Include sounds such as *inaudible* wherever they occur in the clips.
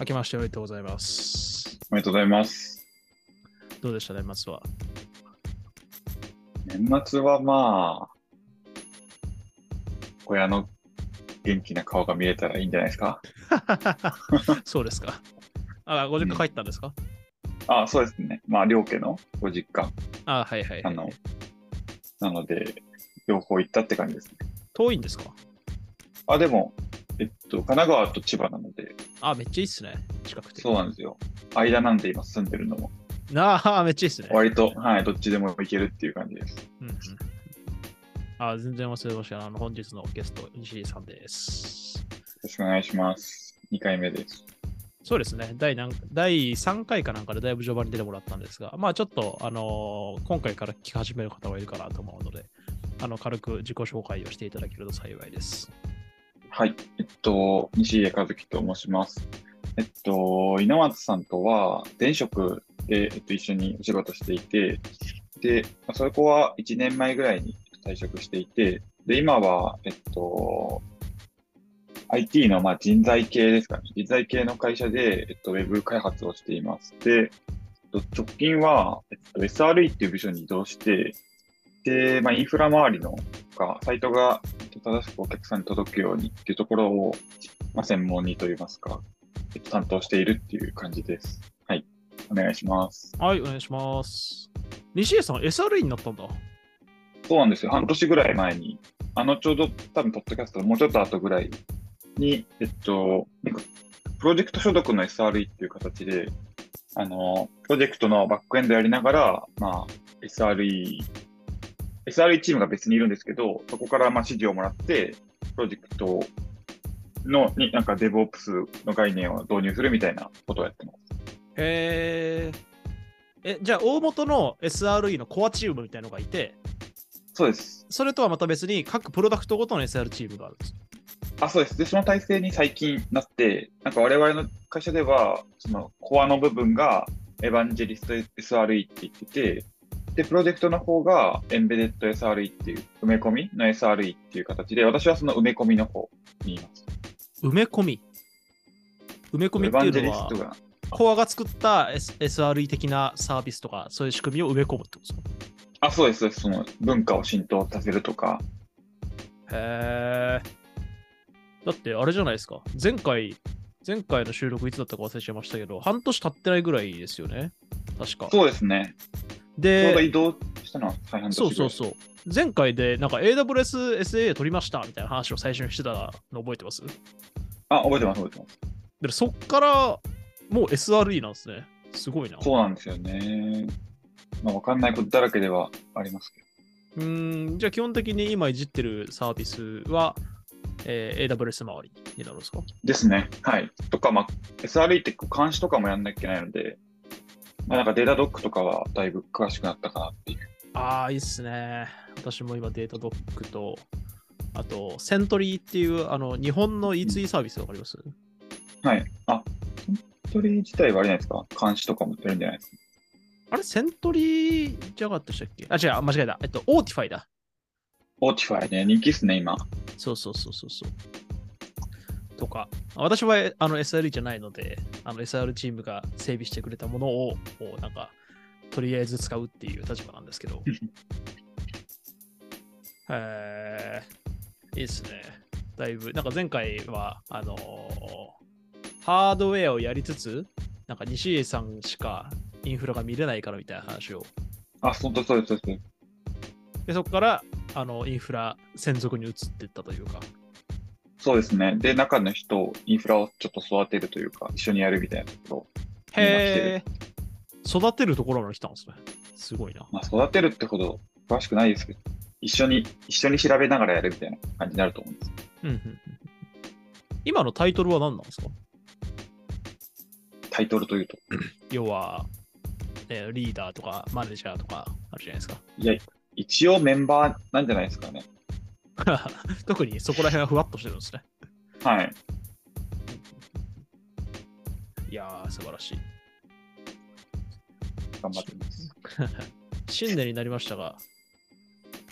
明けましておめでとうございます。おめでとうございます。どうでした、年末は？年末はまあ、親の元気な顔が見れたらいいんじゃないですか？*laughs* そうですか。あ、ご実家帰ったんですか、あ、そうですね。まあ、両家のご実家。あ、はいはい、はい。あの、なので、両方行ったって感じですね。遠いんですか？あ、でも、えっと、神奈川と千葉なので、あ、めっちゃいいっすね。近くて。そうなんですよ。間なんで今住んでるのも、ああ、めっちゃいいっすね。割と、はい、どっちでも行けるっていう感じです。うんうん、あ、全然忘れました。あの、本日のゲスト、西井さんです。よろしくお願いします。2回目です。そうですね。第何第3回かなんかでだいぶ序盤に出てもらったんですが、まあちょっと、あのー今回から聞き始める方がいるかなと思うので、あの、軽く自己紹介をしていただけると幸いです。はい。えっと、西家和樹と申します。えっと、稲松さんとは、前職で、えっと、一緒にお仕事していて、で、まあそこは1年前ぐらいに退職していて、で、今は、えっと、IT のまあ人材系ですかね。人材系の会社で、えっと、ウェブ開発をしています。で、えっと直近は、えっと、SRE っていう部署に移動して、で、まあ、インフラ周りのか、サイトが正しくお客さんに届くようにっていうところを、まあ、専門にといいますか、えっと担当しているっていう感じです。はい。お願いします。はい、お願いします。西江さん、SRE になったんだ。そうなんですよ。半年ぐらい前に、あの、ちょうど多分、ポッドキャストのもうちょっと後ぐらいに、えっと、プロジェクト所属の SRE っていう形で、あの、プロジェクトのバックエンドやりながら、まあ、SRE、SRE チームが別にいるんですけど、そこからまあ指示をもらって、プロジェクトの、になんか DevOps の概念を導入するみたいなことをやってます。へえ。え、じゃあ、大元の SRE のコアチームみたいなのがいて、そうです。それとはまた別に各プロダクトごとの SR チームがあるんです。あ、そうです。で、その体制に最近なって、なんか我々の会社では、そのコアの部分がエヴァンジェリスト SRE って言ってて、で、プロジェクトの方がエンベデッド SRE っていう、埋め込みの SRE っていう形で、私はその埋め込みの方にいます。埋め込み？埋め込みっていうのは、コアが作った S- SRE 的なサービスとか、そういう仕組みを埋め込むってことですか？あ、そうです、そうです。その文化を浸透させるとか、へえ。だってあれじゃないですか。前回、前回の収録いつだったか忘れちゃいましたけど、半年経ってないぐらいですよね。確か。そうですね。で、移動したのは再半年ぐらいそうそうそう。前回でなんか AWS SA 取りましたみたいな話を最初にしてたの覚えてます？あ、覚えてます、覚えてます。でそっからもう SRE なんですね。すごいな。そうなんですよね。まあ、わかんないことだらけではありますけど。うーん、じゃあ基本的に今いじってるサービスは、えー AWS 周りになるんですか？ですね。はい。とか、まあ、SRE って監視とかもやんなきゃいけないので、まあ、なんか Datadog とかはだいぶ詳しくなったかなっていう。ああ、いいっすね。私も今 Datadog と、あと、 Sentry っていう、あの、日本の E2E サービスわかります、はい。あ、 Sentry 自体はあれじゃないですか？監視とかもやるんじゃないですか？あれ、 Sentry じゃなかったっけ？あ、違う、間違えた。えっと、 Autify だ。Autify ね、人気っすね、今。そうそうそうそうそう。とか、私はあの SRE じゃないので、あの SR チームが整備してくれたものを、こうなんか、とりあえず使うっていう立場なんですけど。*laughs* へーいいですね。だいぶ、なんか前回は、あのーハードウェアをやりつつ、なんか西江さんしかインフラが見れないからみたいな話を。あ、そうです、そうです。で、そこから、あの、インフラ専属に移っていったというか。そうですね。で、中の人、インフラをちょっと育てるというか、一緒にやるみたいなところ。へえ。育てるところまで来たんですね。すごいな。まあ、育てるってほど詳しくないですけど、一緒に、一緒に調べながらやるみたいな感じになると思うんです。うんうん今のタイトルは何なんですか？タイトルというと？*clears throat* 要は、えーリーダーとかマネージャーとかあるじゃないですか。いや、一応メンバーなんじゃないですかね。*laughs* 特にそこら辺はふわっとしてるんですね。はい。いやー、素晴らしい。頑張ってます。*laughs* 新年になりましたが、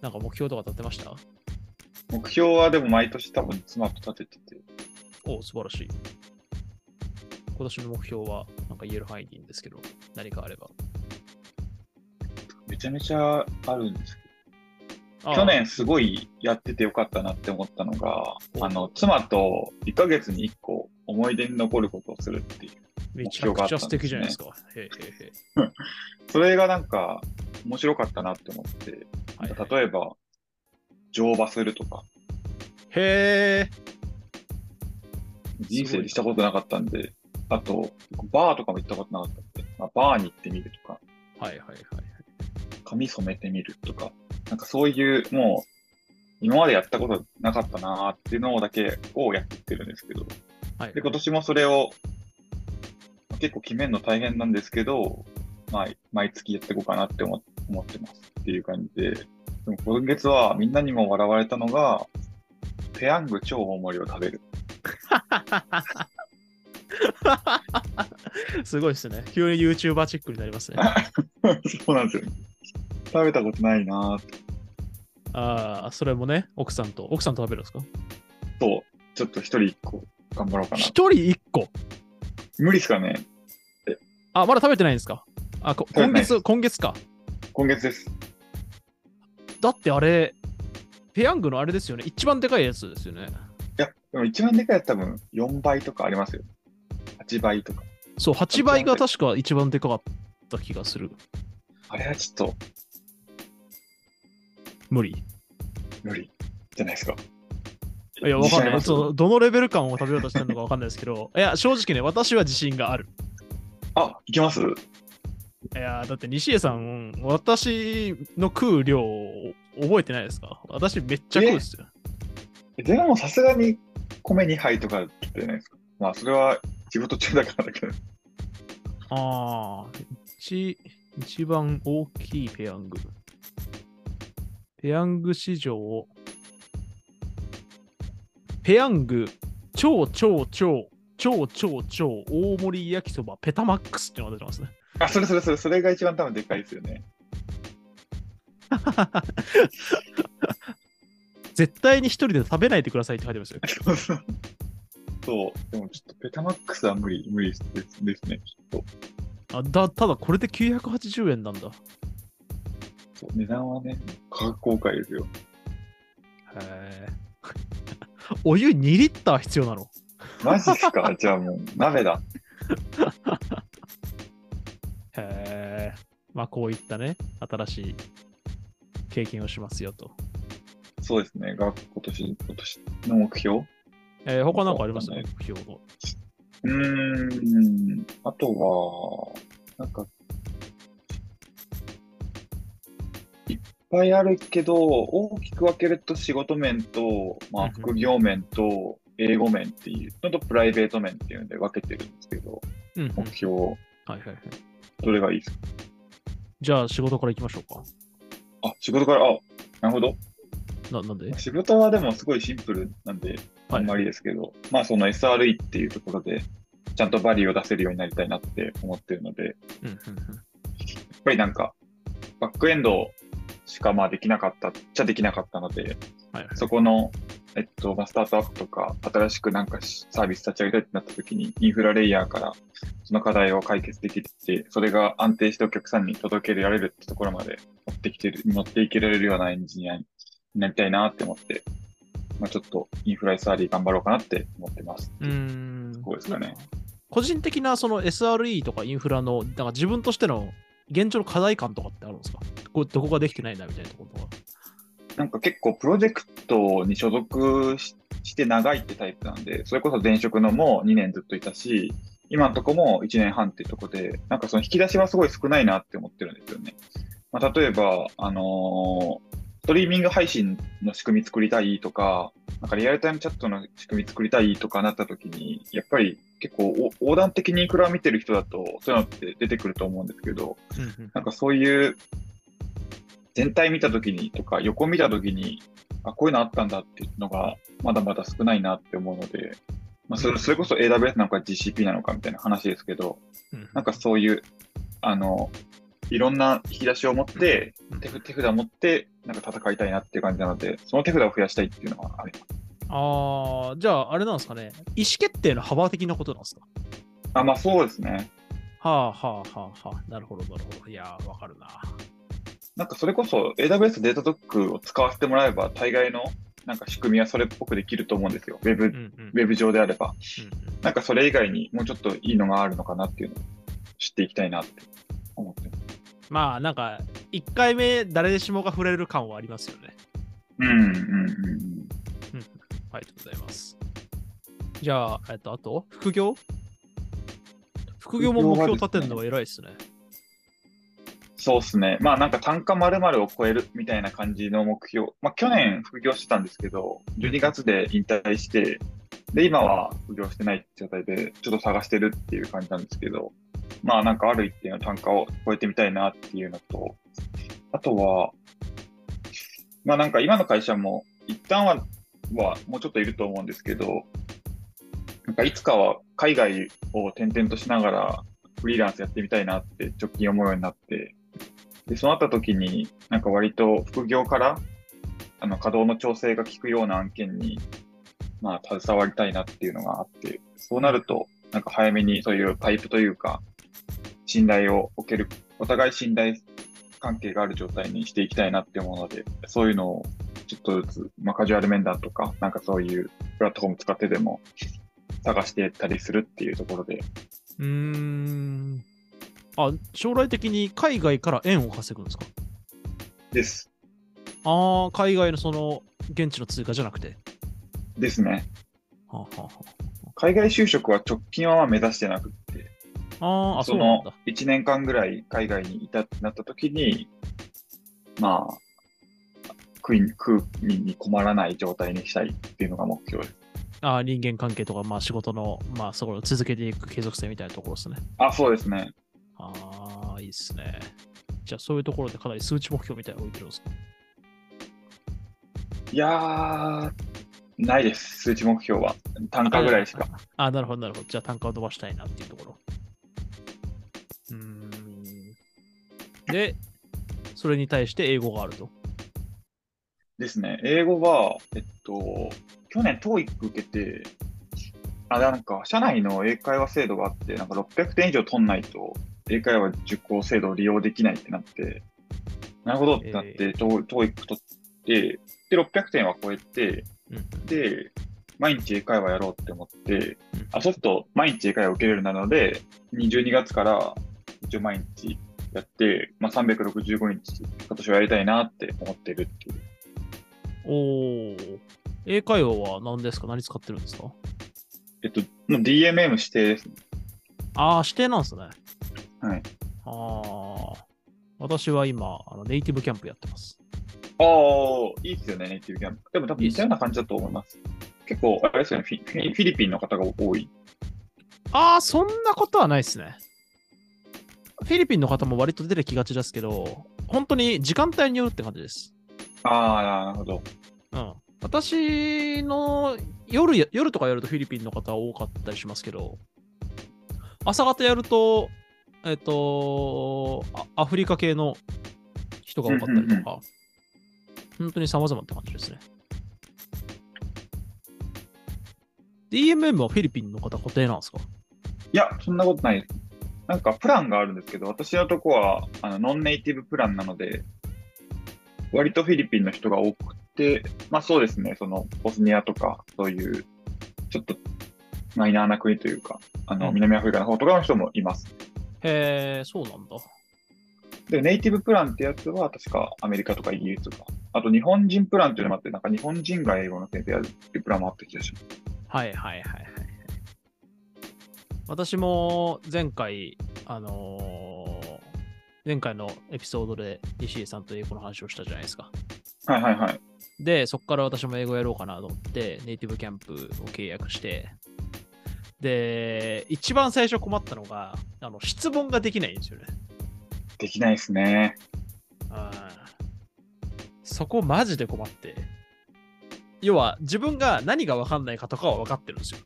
なんか目標とか立てました？目標はでも毎年多分妻と立ててて、お素晴らしい。今年の目標はなんか言える範囲でいいんですけど、何かあれば。めちゃめちゃあるんです去年すごいやっててよかったなって思ったのが、おあの、妻と1ヶ月に1個思い出に残ることをするっていう。めちゃくちゃ素敵じゃないですか。へえへえへえ *laughs* それがなんか面白かったなって思って、例えば、乗馬するとか、へえ。人生でしたことなかったんで、あと、バーとかも行ったことなかったんで、まあ、バーに行ってみるとか、はいはいはい。髪染めてみるとか、なんかそういう、もう、今までやったことなかったなーっていうのだけをやってるんですけど、はいで、今年もそれを、まあ結構決めるの大変なんですけど、まあ、毎月やっていこうかなって思思ってますっていう感じで、でも今月はみんなにも笑われたのが、ペヤング超大盛りを食べる。*laughs* すごいですね。急に YouTuber チックになりますね。*laughs* そうなんですよ。食べたことないな。ああ、それもね、奥さんと、奥さんと食べるんですか？そう、ちょっと一人一個頑張ろうかな。一人一個？無理ですかねあ、まだ食べてないんですか？あ、こ今月、今月か？今月です。だってあれ、ペヤングのあれですよね。一番でかいやつですよね。いや、でも一番でかいやつ多分4倍とかありますよ。8倍とか。そう、8倍が確か一番でかかった気がする。あれはちょっと無理。無理じゃないですか。いや、わかんない。そうどのレベル感を食べようとしてるのかわかんないですけど、*laughs* いや、正直ね、私は自信がある。あ、いけます？いや、だって西江さん、私の食う量を覚えてないですか？私めっちゃ食うっすよ。でもさすがに米2杯とかじゃないですか？まあそれは仕事中だからだけど。ああ、一、一番大きいペヤング。ペヤング市場、ペヤング、超超超、超超超大盛り焼きそば、ペタマックスってのが出てますね。あ、それそれそれ、それが一番多分でかいですよね。*laughs* 絶対に一人で食べないでくださいって書いてますよ。*laughs* そう。でもちょっとペタマックスは無理、無理ですですね。きっと。あだただこれで980円なんだ。そう値段はね、価格公開ですよ。へえ。お湯2リッター必要なの？マジですか？*laughs* じゃあもう鍋だ。へえ。まあこういったね、新しい経験をしますよと。そうですね。が今年、今年の目標？えー、他なんかあります？わかん目標の。うーん。あとは、なんか、ぱいあるけど、大きく分けると仕事面と、まあ、副業面と、英語面っていうのと、プライベート面っていうので分けてるんですけど、うん、うん。目標、はいはいはい。どれがいいですか？じゃあ仕事から行きましょうか。あ、仕事から、あ、なるほど。ななんで？仕事はでもすごいシンプルなんで、あんまりですけど、まあその SRE っていうところで、ちゃんとバリューを出せるようになりたいなって思ってるので、うんうんうん。やっぱりなんか、バックエンドしかまあできなかったっちゃできなかったので、はいはい。そこの、えっと、まあ、スタートアップとか、新しくなんかしサービス立ち上げたいってなった時に、インフラレイヤーからその課題を解決できて、それが安定してお客さんに届けられるってところまで持ってきてる、持っていけられるようなエンジニアになりたいなって思って、まあ、ちょっとインフラ SRE 頑張ろうかなって思ってます。うーん。そうですかね。個人的なその SRE とかインフラの、なんか自分としての現状の課題感とかってあるんですか？こどこができてないなみたいなところとか。なんか結構プロジェクトに所属して長いってタイプなんで、それこそ前職のも2年ずっといたし、今のとこも1年半っていうとこで、なんかその引き出しはすごい少ないなって思ってるんですよね。まあ、例えば、あのーストリーミング配信の仕組み作りたいとか、なんかリアルタイムチャットの仕組み作りたいとかなった時に、やっぱり結構お横断的にインフラを見てる人だと、そういうのって出てくると思うんですけど、うんうん。なんかそういう全体見たときにとか横見たときに、あ、こういうのあったんだっていうのがまだまだ少ないなって思うので、まあ、それそれこそ AWS なのか GCP なのかみたいな話ですけど、うん。なんかそういう、あの、いろんな引き出しを持って、うん手札手札を持って、なんか戦いたいなっていう感じなので、その手札を増やしたいっていうのはあります。ああ、じゃああれなんですかね。意思決定の幅的なことなんですか？あ、まあそうですね。はあはあはあはあ。なるほど、なるほど。いやー、わかるな。なんかそれこそ AWS データドックを使わせてもらえば、大概のなんか仕組みはそれっぽくできると思うんですよ。ウェブ、うんうん。ウェブ上であれば。うんうんなんかそれ以外にもうちょっといいのがあるのかなっていうのを知っていきたいなって思ってます。まあ、なんか、1回目、誰しもが触れる感はありますよね。うんうんうんうん。ありがとうございます。じゃあ、えっと、あと、副業？副業も目標立てるのは偉いですね。そうっすね。まあなんか単価〇〇を超えるみたいな感じの目標。まあ去年副業してたんですけど、12月で引退して、で、今は副業してない状態で、ちょっと探してるっていう感じなんですけど、まあなんかある一定の単価を超えてみたいなっていうのと、あとは、まあなんか今の会社も一旦は、はもうちょっといると思うんですけど、なんかいつかは海外を転々としながらフリーランスやってみたいなって直近思うようになって、で、そうなった時に、なんか割と副業から、あの、稼働の調整が効くような案件に、まあ、携わりたいなっていうのがあって、そうなると、なんか早めにそういうパイプというか、信頼を置ける、お互い信頼関係がある状態にしていきたいなって思うので、そういうのをちょっとずつ、まあ、カジュアル面談とか、なんかそういうプラットフォーム使ってでも探していったりするっていうところで、うーん。あ、将来的に海外から円を稼ぐんですか？です。ああ、海外のその、現地の通貨じゃなくて？ですね。はあ、は海外就職は直近はまあ目指してなくあそのだ。1年間ぐらい海外にいたってなった時に、まあ、食い食うに困らない状態にしたいっていうのが目標です。ああ、人間関係とか、まあ仕事の、まあそこを続けていく継続性みたいなところですね。あ、そうですね。ああ、いいっすね。じゃあそういうところでかなり数値目標みたいなのを置いてるんですか？いやー、ないです、数値目標は。単価ぐらいしか。*laughs* ああ、なるほど、なるほど。じゃあ単価を伸ばしたいなっていうところ。うーん。で、それに対して英語があると。ですね。英語は、えっと、去年 TOEIC 受けて、あ、なんか、社内の英会話制度があって、なんか600点以上取んないと、英会話受講制度を利用できないってなって、なるほどってなって、え TOEIC 取って、で、600点は超えて、うん。で、毎日英会話やろうって思って、うんあ、そうすると毎日英会話受けれるなので、12月から一応毎日やって、まあ、365日今年はやりたいなって思ってるっていう。おー。英会話は何ですか？何使ってるんですか？えっと、DMM 指定ですね。ああ、指定なんですね。はい。ああ。私は今、あのネイティブキャンプやってます。ああ、いいっすよね、ネイティブキャンプ。でも多分似たような感じだと思います。結構、あれですよね、フィフィフィリピンの方が多い。ああ、そんなことはないですね。フィリピンの方も割と出てきがちですけど、本当に時間帯によるって感じです。ああ、なるほど。うん。私の夜や、夜とかやるとフィリピンの方多かったりしますけど、朝方やると、えっ、とあ、アフリカ系の人が多かったりとか、本当に様々って感じですね。DMM はフィリピンの方固定なんですか？いや、そんなことないです。なんかプランがあるんですけど、私のとこはあのノンネイティブプランなので、割とフィリピンの人が多くて、まあそうですね、そのボスニアとか、そういうちょっとマイナーな国というか、あのうん南アフリカの方とかの人もいます。へえ、そうなんだ。で、ネイティブプランってやつは確かアメリカとかイギリスとか、あと日本人プランっていうのもあって、なんか日本人が英語の先生やるっていうプランもあった気がします。はいはいはいはい。私も前回、あのー前回のエピソードで西井さんと英語の話をしたじゃないですか。はいはいはい。で、そこから私も英語やろうかなと思って、ネイティブキャンプを契約して、で、一番最初困ったのが、あの質問ができないんですよね。できないですね。うんそこマジで困って。要は自分が何が分かんないかとかは分かってるんですよ。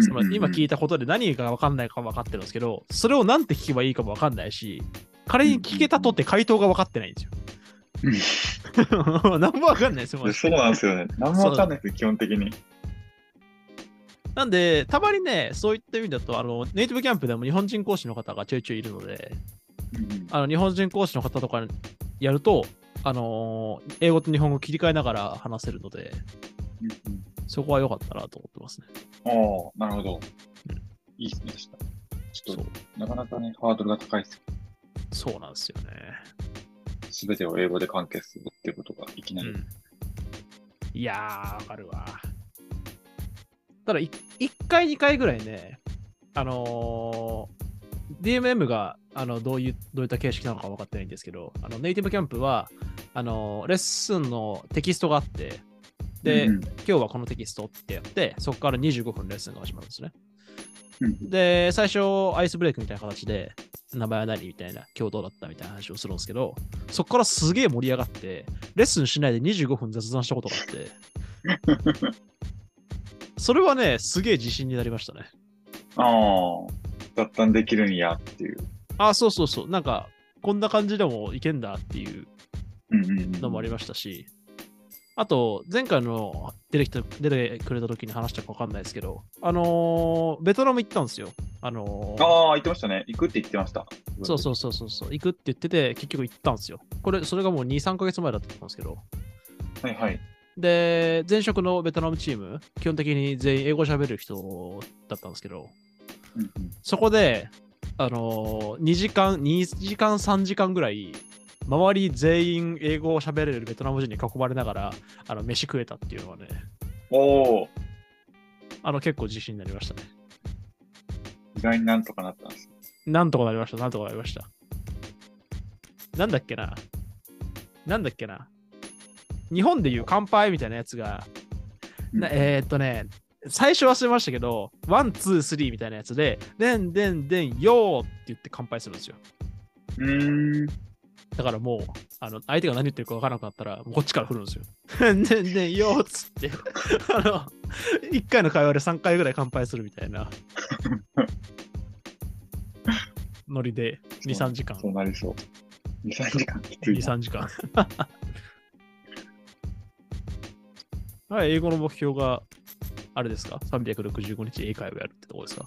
その今聞いいたことで何が分かんないか分かってるんですけど、それを何て聞けばいいかも分かんないし、仮に聞けたとって回答が分かってないんですよ。*laughs* 何も分かんないですよ、そうなんですよね。何もわかんないです、基本的に。なんで、たまにね、そういった意味だと、あの、ネイティブキャンプでも日本人講師の方がちょいちょいいるので、うんうんあの日本人講師の方とかやると、あのー英語と日本語切り替えながら話せるので、そこは良かったなと思ってますね。おーなるほどうん。いいですね。ちょっと、なかなかね、ハードルが高いです。そうなんですよね。すべてを英語で完結するっていうことがいきなり。うん。いやー、わかるわ。ただ、い1回、2回ぐらいね、あのー DMM があのどういうどういった形式なのか分かってないんですけど、あのネイティブキャンプはあのレッスンのテキストがあって、で、うんうん今日はこのテキストってやって、そこから25分レッスンが始まるんですね。うんで、最初、アイスブレイクみたいな形で、名前は何みたいな、今日どうだったみたいな話をするんですけど、そこからすげえ盛り上がって、レッスンしないで25分雑談したことがあって、*laughs* それはね、すげえ自信になりましたね。ああ、雑談できるんやっていう。あ、そうそうそう、なんか、こんな感じでもいけんだっていううんうんうんのもありましたし、あと、前回の出てきた出てくれた時に話したか分かんないですけど、あのーベトナム行ったんですよ。あのーああ、言ってましたね。行くって言ってました。そうそうそうそうそう、行くって言ってて、結局行ったんですよ。これ、それがもう2、3ヶ月前だったと思うんですけど、はいはい。で、前職のベトナムチーム、基本的に全員英語喋る人だったんですけど、うんうんそこで、あのー、2時間、2時間、3時間ぐらい、周り全員英語を喋れるベトナム人に囲まれながら、あの、飯食えたっていうのはね、おお、あの、結構自信になりましたね。意外になんとかなったんです。なんとかなりました、なんとかなりました。なんだっけななんだっけな日本でいう乾杯みたいなやつが、なえー、っとね、最初忘れましたけど、 one、two、three みたいなやつで、でんでんでん、よーって言って乾杯するんですよ。うーん。だからもう、あの相手が何言ってるか分からなかったら、もうこっちから振るんですよ。でんでんよーっつって、*laughs* あの、1回の会話で3回ぐらい乾杯するみたいな。ノリで2、3時間。そうなりそう。2、3時間きつい2、な。3時間。*laughs* *laughs* はい、英語の目標があれですか ?365 日英会話やるってとこですか？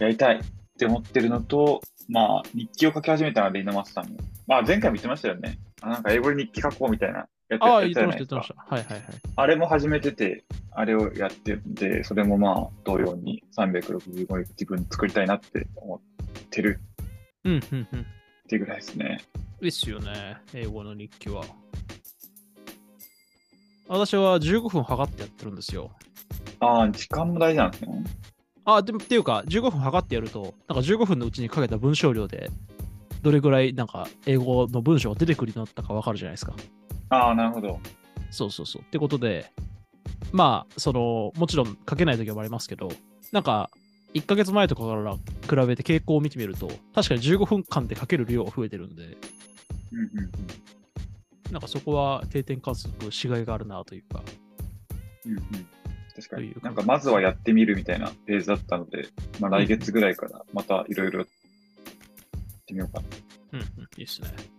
やりたいって思ってるのと、まあ、日記を書き始めたので、稲松さんも。まあ、前回も言ってましたよね。あなんか英語で日記書こうみたいな。やってああ、や言ってました、言ってました。はいはいはい。あれも始めてて、あれをやってるんで、それもまあ、同様に365日自分で作りたいなって思ってるうん、うん、うん。っていうぐらいですね。ですよね、英語の日記は。私は15分測ってやってるんですよ。ああ、時間も大事なんですね。あ、でもっていうか、15分測ってやると、なんか15分のうちにかけた文章量で、どれぐらいなんか英語の文章が出てくるようになったかわかるじゃないですか。ああ、なるほど。そうそうそう。ってことで、まあ、その、もちろん書けない時もありますけど、なんか、1ヶ月前とかから比べて傾向を見てみると、確かに15分間で書ける量が増えてるんで、うんうんうんなんかそこは定点観測しがいがあるなというか、うんうん確か。になんかまずはやってみるみたいなフェーズだったので、まあ来月ぐらいからまたいろいろやってみようかな。うんうん、いいっすね。